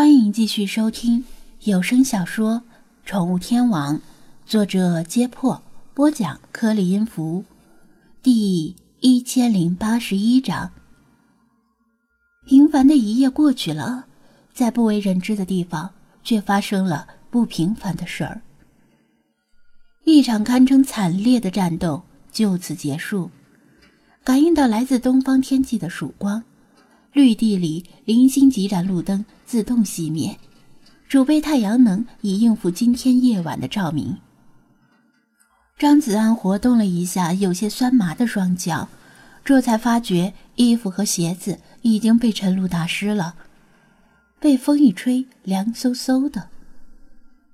欢迎继续收听有声小说《宠物天王》，作者：揭破，播讲：颗粒音符，第一千零八十一章。平凡的一夜过去了，在不为人知的地方，却发生了不平凡的事儿。一场堪称惨烈的战斗就此结束。感应到来自东方天际的曙光。绿地里，零星几盏路灯自动熄灭，储备太阳能以应付今天夜晚的照明。张子安活动了一下有些酸麻的双脚，这才发觉衣服和鞋子已经被晨露打湿了，被风一吹，凉飕飕的。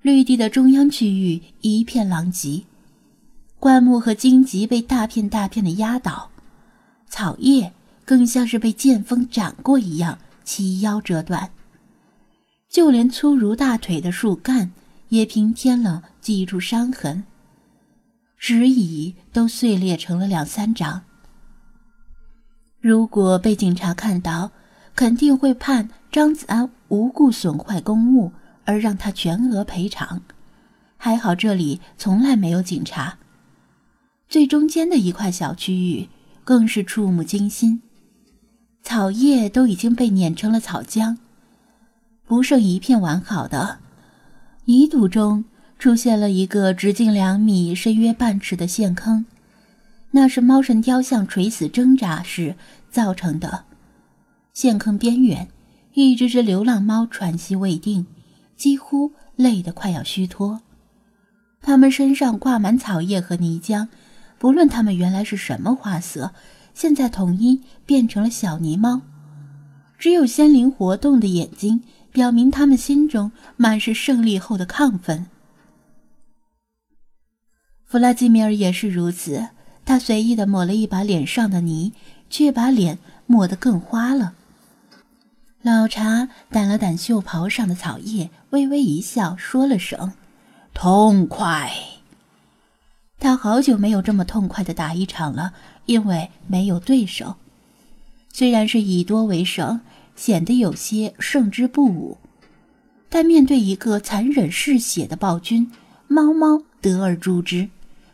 绿地的中央区域一片狼藉，灌木和荆棘被大片大片的压倒，草叶。更像是被剑锋斩过一样，齐腰折断。就连粗如大腿的树干也平添了几处伤痕，石椅都碎裂成了两三张。如果被警察看到，肯定会判张子安无故损坏公物，而让他全额赔偿。还好这里从来没有警察。最中间的一块小区域更是触目惊心。草叶都已经被碾成了草浆，不剩一片完好的。泥土中出现了一个直径两米、深约半尺的陷坑，那是猫神雕像垂死挣扎时造成的。陷坑边缘，一只只流浪猫喘息未定，几乎累得快要虚脱。它们身上挂满草叶和泥浆，不论它们原来是什么花色。现在统一变成了小泥猫，只有鲜灵活动的眼睛，表明他们心中满是胜利后的亢奋。弗拉基米尔也是如此，他随意的抹了一把脸上的泥，却把脸抹得更花了。老查掸了掸袖袍上的草叶，微微一笑，说了声：“痛快。”他好久没有这么痛快的打一场了。因为没有对手，虽然是以多为胜，显得有些胜之不武，但面对一个残忍嗜血的暴君，猫猫得而诛之，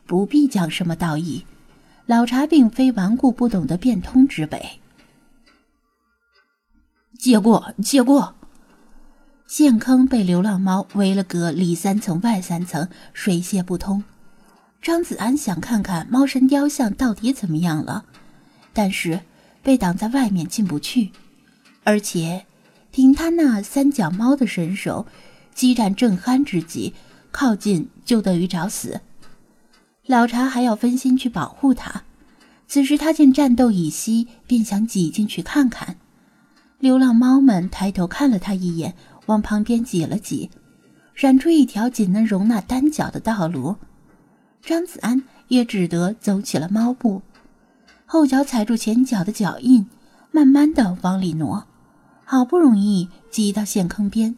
不必讲什么道义。老茶并非顽固不懂的变通之辈。借过，借过！陷坑被流浪猫围了个里三层外三层，水泄不通。张子安想看看猫神雕像到底怎么样了，但是被挡在外面进不去，而且凭他那三脚猫的身手，激战正酣之际，靠近就等于找死。老查还要分心去保护他。此时他见战斗已息，便想挤进去看看。流浪猫们抬头看了他一眼，往旁边挤了挤，闪出一条仅能容纳单脚的道路。张子安也只得走起了猫步，后脚踩住前脚的脚印，慢慢的往里挪，好不容易挤到陷坑边。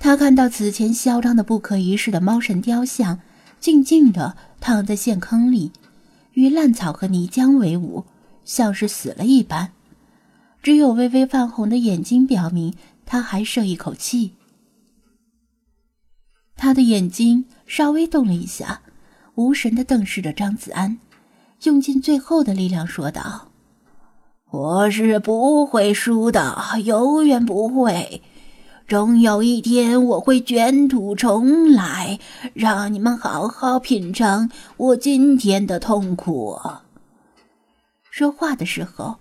他看到此前嚣张的不可一世的猫神雕像，静静的躺在陷坑里，与烂草和泥浆为伍，像是死了一般。只有微微泛红的眼睛表明他还剩一口气。他的眼睛稍微动了一下。无神的瞪视着张子安，用尽最后的力量说道：“我是不会输的，永远不会。终有一天，我会卷土重来，让你们好好品尝我今天的痛苦。”说话的时候，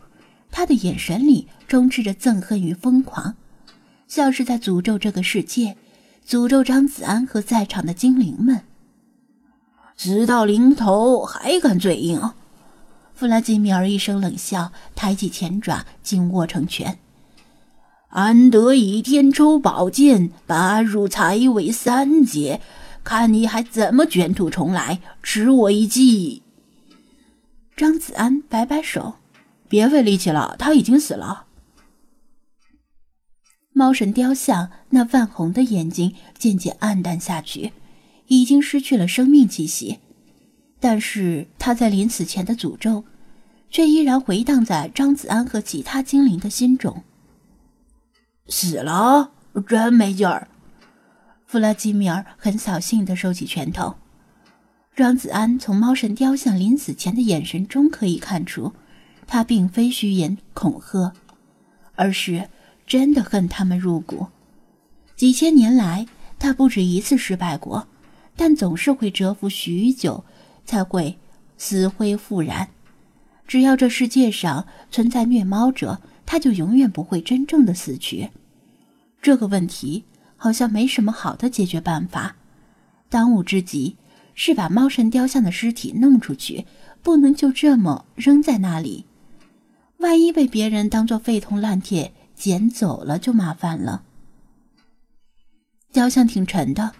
他的眼神里充斥着憎恨与疯狂，像是在诅咒这个世界，诅咒张子安和在场的精灵们。死到临头还敢嘴硬？弗拉基米尔一声冷笑，抬起前爪，紧握成拳。安德倚天抽宝剑，拔入裁为三截，看你还怎么卷土重来，吃我一记！张子安摆摆手，别费力气了，他已经死了。猫神雕像那泛红的眼睛渐渐暗淡下去。已经失去了生命气息，但是他在临死前的诅咒，却依然回荡在张子安和其他精灵的心中。死了，真没劲儿。弗拉基米尔很扫兴地收起拳头。张子安从猫神雕像临死前的眼神中可以看出，他并非虚言恐吓，而是真的恨他们入骨。几千年来，他不止一次失败过，但总是会蛰伏许久，才会死灰复燃。只要这世界上存在虐猫者，他就永远不会真正的死去。这个问题好像没什么好的解决办法。当务之急。是把猫神雕像的尸体弄出去，不能就这么扔在那里。万一被别人当做废铜烂铁捡走了，就麻烦了。雕像挺沉的，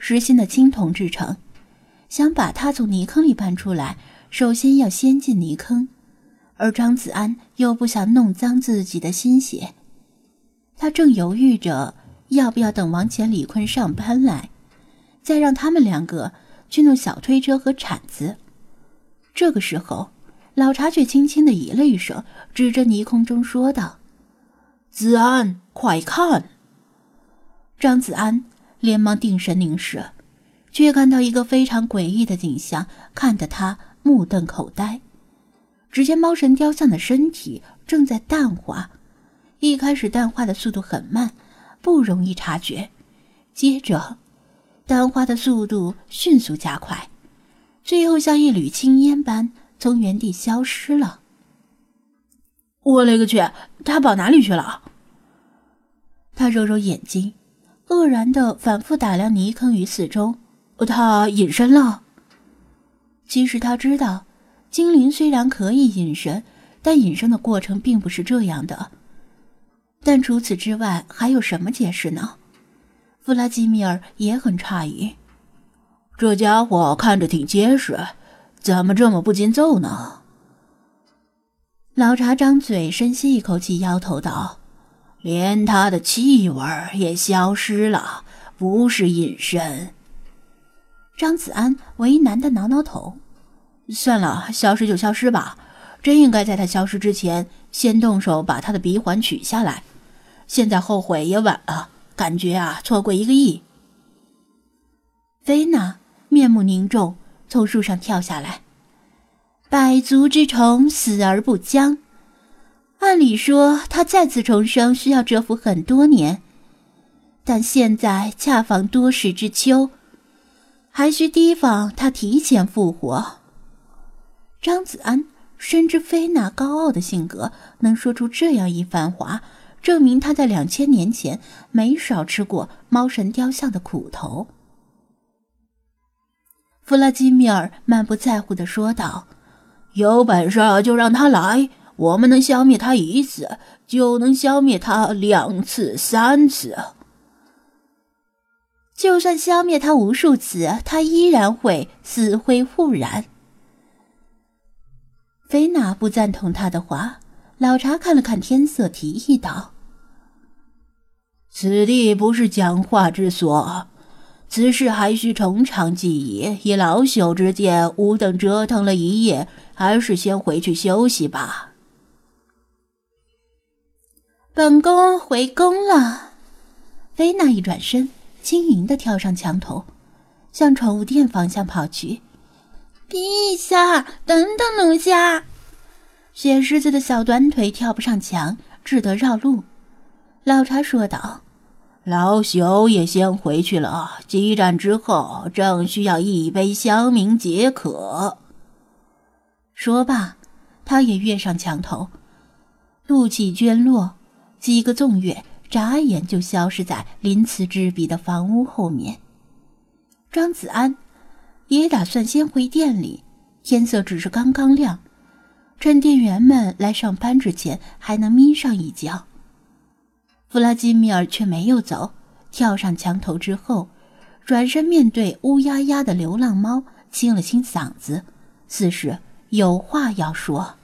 实心的青铜制成，想把它从泥坑里搬出来，首先要先进泥坑。而张子安又不想弄脏自己的心血，他正犹豫着要不要等王乾、李坤上班来，再让他们两个。去弄小推车和铲子。这个时候，老茶却轻轻的咦了一声，指着泥坑中说道：“子安，快看！”张子安连忙定神凝视，却看到一个非常诡异的景象，看得他目瞪口呆。只见猫神雕像的身体正在淡化，一开始淡化的速度很慢，不容易察觉，接着。淡化的速度迅速加快，最后像一缕青烟般从原地消失了。我勒个去！他跑哪里去了？他揉揉眼睛，愕然的反复打量泥坑与四周。他隐身了。其实他知道，精灵虽然可以隐身，但隐身的过程并不是这样的。但除此之外，还有什么解释呢？弗拉基米尔也很诧异，这家伙看着挺结实，怎么这么不禁揍呢？老茶张嘴深吸一口气，摇头道：“连他的气味也消失了，不是隐身。”张子安为难的挠挠头：“算了，消失就消失吧。真应该在他消失之前，先动手把他的鼻环取下来。现在后悔也晚了。”感觉啊，错过一个亿。菲娜面目凝重，从树上跳下来。百足之虫，死而不僵。按理说，他再次重生需要蛰伏很多年，但现在恰逢多事之秋，还需提防他提前复活。张子安深知菲娜高傲的性格，能说出这样一番话。证明他在两千年前没少吃过猫神雕像的苦头。弗拉基米尔满不在乎的说道：“有本事就让他来，我们能消灭他一次，就能消灭他两次、三次。就算消灭他无数次，他依然会死灰复燃。”菲娜不赞同他的话。老茶看了看天色，提议道：“此地不是讲话之所，此事还需从长计议。以老朽之见，吾等折腾了一夜，还是先回去休息吧。”本宫回宫了。菲娜一转身，轻盈的跳上墙头，向宠物店方向跑去。陛下，等等，奴家。雪狮子的小短腿跳不上墙，只得绕路。老茶说道：“老朽也先回去了。激战之后，正需要一杯香茗解渴。”说罢，他也跃上墙头。怒气捐落，几个纵跃，眨眼就消失在鳞次栉比的房屋后面。张子安也打算先回店里，天色只是刚刚亮。趁店员们来上班之前，还能眯上一觉。弗拉基米尔却没有走，跳上墙头之后，转身面对乌压压的流浪猫，清了清嗓子，似是有话要说。